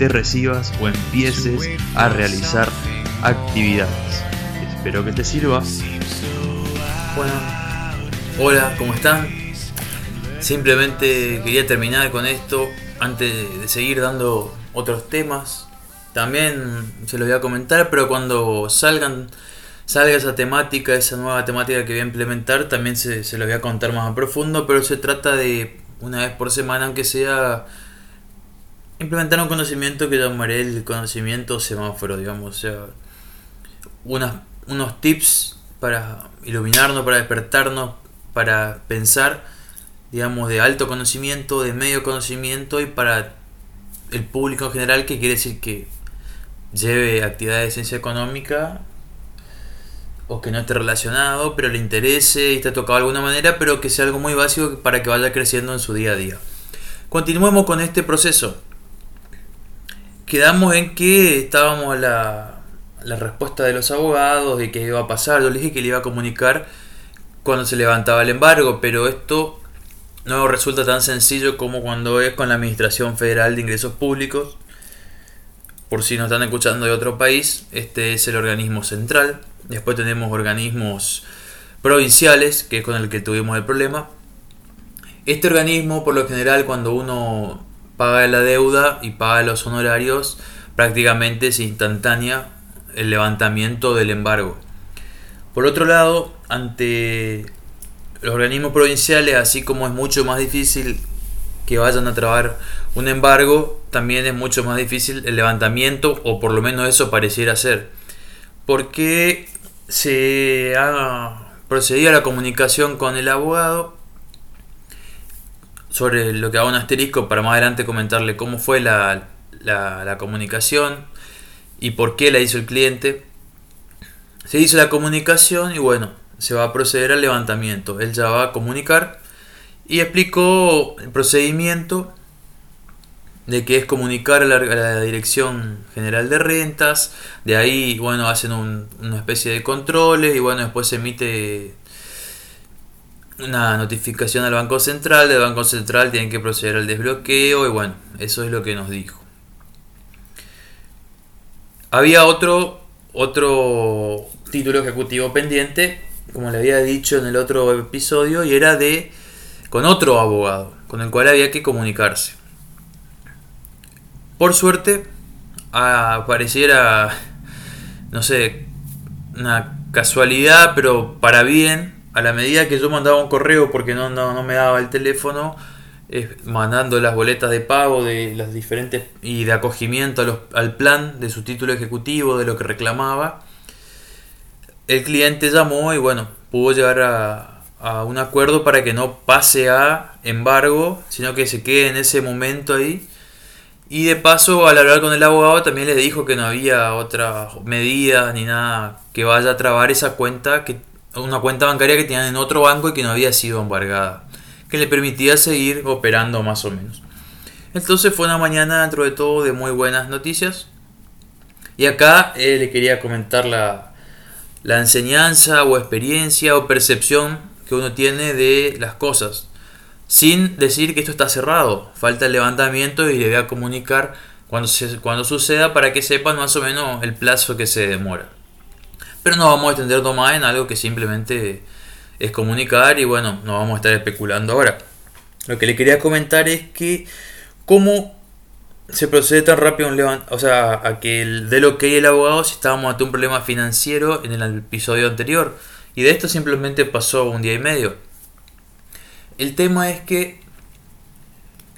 te recibas o empieces a realizar actividades. Espero que te sirva. Bueno, hola, ¿cómo están? Simplemente quería terminar con esto antes de seguir dando otros temas. También se los voy a comentar, pero cuando salgan, salga esa temática, esa nueva temática que voy a implementar, también se, se los voy a contar más a profundo, pero se trata de una vez por semana, aunque sea implementar un conocimiento que llamaré el conocimiento semáforo, digamos, o sea, unos tips para iluminarnos, para despertarnos, para pensar, digamos, de alto conocimiento, de medio conocimiento y para el público en general, que quiere decir que lleve actividades de ciencia económica o que no esté relacionado, pero le interese y esté tocado de alguna manera, pero que sea algo muy básico para que vaya creciendo en su día a día. Continuemos con este proceso quedamos en que estábamos la, la respuesta de los abogados de qué iba a pasar. Yo le dije que le iba a comunicar cuando se levantaba el embargo, pero esto no resulta tan sencillo como cuando es con la Administración Federal de Ingresos Públicos. Por si nos están escuchando de otro país, este es el organismo central. Después tenemos organismos provinciales, que es con el que tuvimos el problema. Este organismo, por lo general, cuando uno paga la deuda y paga los honorarios, prácticamente es instantánea el levantamiento del embargo. Por otro lado, ante los organismos provinciales, así como es mucho más difícil que vayan a trabar un embargo, también es mucho más difícil el levantamiento, o por lo menos eso pareciera ser. Porque se ha procedido a la comunicación con el abogado sobre lo que hago un asterisco para más adelante comentarle cómo fue la, la, comunicación y por qué la hizo el cliente. Se hizo la comunicación y bueno, se va a proceder al levantamiento. Él ya va a comunicar y explicó el procedimiento de que es comunicar a la, Dirección General de Rentas, de ahí, bueno, hacen una especie de controles y bueno, después se emite una notificación al Banco Central, del Banco Central tienen que proceder al desbloqueo y bueno, eso es lo que nos dijo. Había otro, otro título ejecutivo pendiente, como le había dicho en el otro episodio, y era de con otro abogado, con el cual había que comunicarse. Por suerte, apareciera, no sé, una casualidad, pero para bien, a la medida que yo mandaba un correo porque no, no, me daba el teléfono, mandando las boletas de pago de las diferentes y de acogimiento al plan de su título ejecutivo, de lo que reclamaba, el cliente llamó y bueno, pudo llegar a, a un acuerdo para que no pase a embargo, sino que se quede en ese momento ahí. Y de paso, al hablar con el abogado, también le dijo que no había otra medida ni nada que vaya a trabar esa cuenta que una cuenta bancaria que tenían en otro banco y que no había sido embargada, que le permitía seguir operando más o menos. Entonces fue una mañana dentro de todo de muy buenas noticias. Y acá eh, le quería comentar la, la enseñanza o experiencia o percepción que uno tiene de las cosas. Sin decir que esto está cerrado. Falta el levantamiento y le voy a comunicar cuando, cuando suceda para que sepan más o menos el plazo que se demora. Pero no vamos a extendernos más en algo que simplemente es comunicar y bueno, no vamos a estar especulando ahora. Lo que le quería comentar es que cómo se procede tan rápido un o sea, a que de lo que el abogado si estábamos ante un problema financiero en el episodio anterior. Y de esto simplemente pasó un día y medio. El tema es que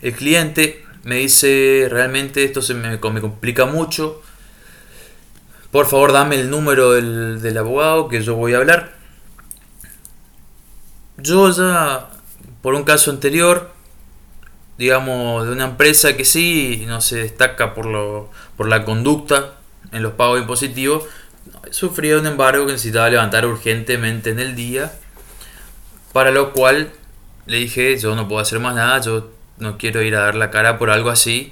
el cliente me dice realmente esto se me complica mucho por favor, dame el número del, abogado que yo voy a hablar. Yo ya, por un caso anterior, digamos, de una empresa que sí no se destaca por, lo, por la conducta en los pagos impositivos, sufría un embargo que necesitaba levantar urgentemente en el día, para lo cual le dije, yo no puedo hacer más nada, yo no quiero ir a dar la cara por algo así.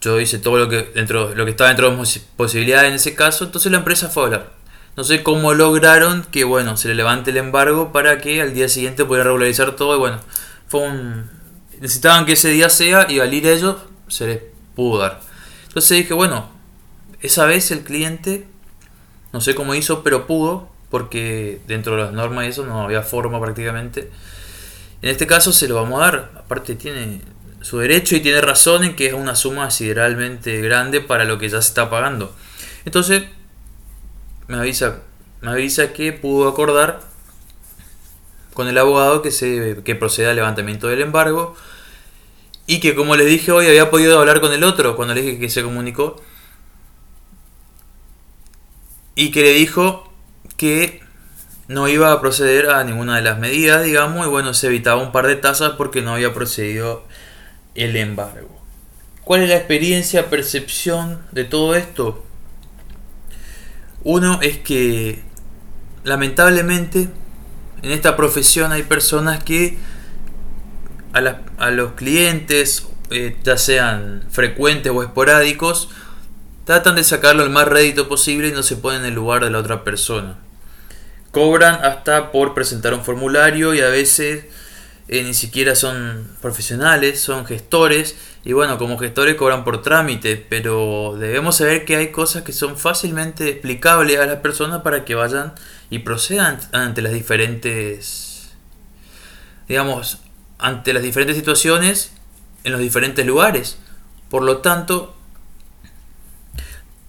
Yo hice todo lo que dentro lo que estaba dentro de mis posibilidades en ese caso, entonces la empresa fue a hablar. No sé cómo lograron que bueno, se le levante el embargo para que al día siguiente pudiera regularizar todo y bueno, fue un necesitaban que ese día sea y al ir ellos se les pudo dar. Entonces dije, bueno, esa vez el cliente no sé cómo hizo, pero pudo porque dentro de las normas y eso no había forma prácticamente. En este caso se lo vamos a dar. Aparte tiene su derecho y tiene razón en que es una suma sideralmente grande para lo que ya se está pagando. Entonces me avisa, me avisa que pudo acordar con el abogado que se que proceda al levantamiento del embargo y que como les dije hoy había podido hablar con el otro cuando le dije que se comunicó y que le dijo que no iba a proceder a ninguna de las medidas, digamos, y bueno, se evitaba un par de tasas porque no había procedido el embargo. ¿Cuál es la experiencia, percepción de todo esto? Uno es que lamentablemente en esta profesión hay personas que a, los clientes, eh, ya sean frecuentes o esporádicos, tratan de sacarlo el más rédito posible y no se ponen en el lugar de la otra persona. Cobran hasta por presentar un formulario y a veces eh, ni siquiera son profesionales, son gestores. Y bueno, como gestores cobran por trámite, pero debemos saber que hay cosas que son fácilmente explicables a las personas para que vayan y procedan ante las diferentes, digamos, ante las diferentes situaciones en los diferentes lugares. Por lo tanto,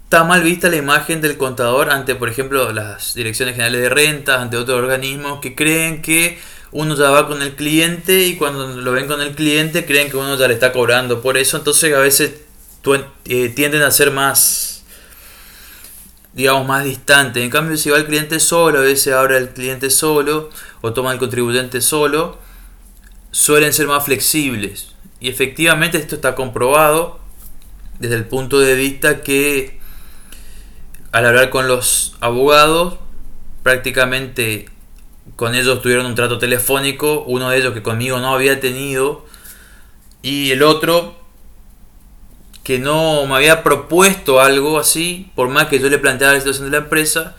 está mal vista la imagen del contador ante, por ejemplo, las direcciones generales de rentas, ante otros organismos que creen que uno ya va con el cliente y cuando lo ven con el cliente creen que uno ya le está cobrando por eso, entonces a veces eh, tienden a ser más, digamos, más distantes. En cambio, si va el cliente solo, a veces ahora el cliente solo o toma el contribuyente solo, suelen ser más flexibles. Y efectivamente esto está comprobado desde el punto de vista que al hablar con los abogados, prácticamente con ellos tuvieron un trato telefónico, uno de ellos que conmigo no había tenido, y el otro que no me había propuesto algo así, por más que yo le planteara la situación de la empresa,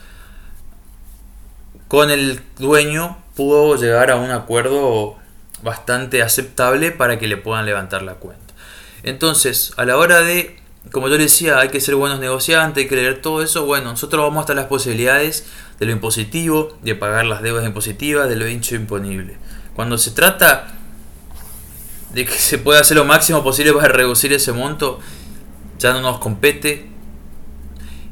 con el dueño pudo llegar a un acuerdo bastante aceptable para que le puedan levantar la cuenta. Entonces, a la hora de como yo decía, hay que ser buenos negociantes, hay que leer todo eso. Bueno, nosotros vamos hasta las posibilidades de lo impositivo, de pagar las deudas impositivas, de lo hincho imponible. Cuando se trata de que se pueda hacer lo máximo posible para reducir ese monto, ya no nos compete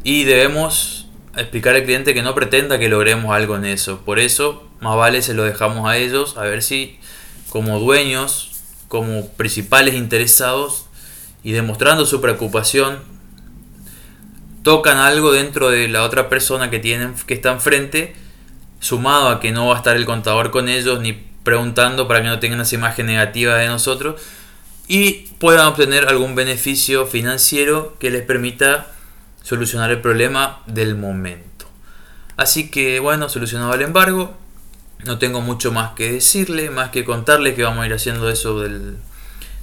y debemos explicar al cliente que no pretenda que logremos algo en eso. Por eso, más vale se lo dejamos a ellos, a ver si como dueños, como principales interesados, y demostrando su preocupación, tocan algo dentro de la otra persona que tienen que está enfrente, sumado a que no va a estar el contador con ellos ni preguntando para que no tengan esa imagen negativa de nosotros y puedan obtener algún beneficio financiero que les permita solucionar el problema del momento. Así que bueno, solucionado el embargo, no tengo mucho más que decirle, más que contarle que vamos a ir haciendo eso del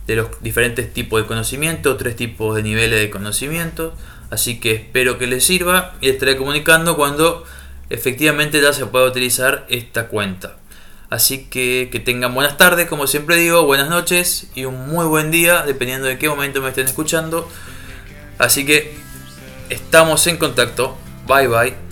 de los diferentes tipos de conocimiento, tres tipos de niveles de conocimiento. Así que espero que les sirva y les estaré comunicando cuando efectivamente ya se pueda utilizar esta cuenta. Así que que tengan buenas tardes, como siempre digo, buenas noches y un muy buen día, dependiendo de qué momento me estén escuchando. Así que estamos en contacto. Bye bye.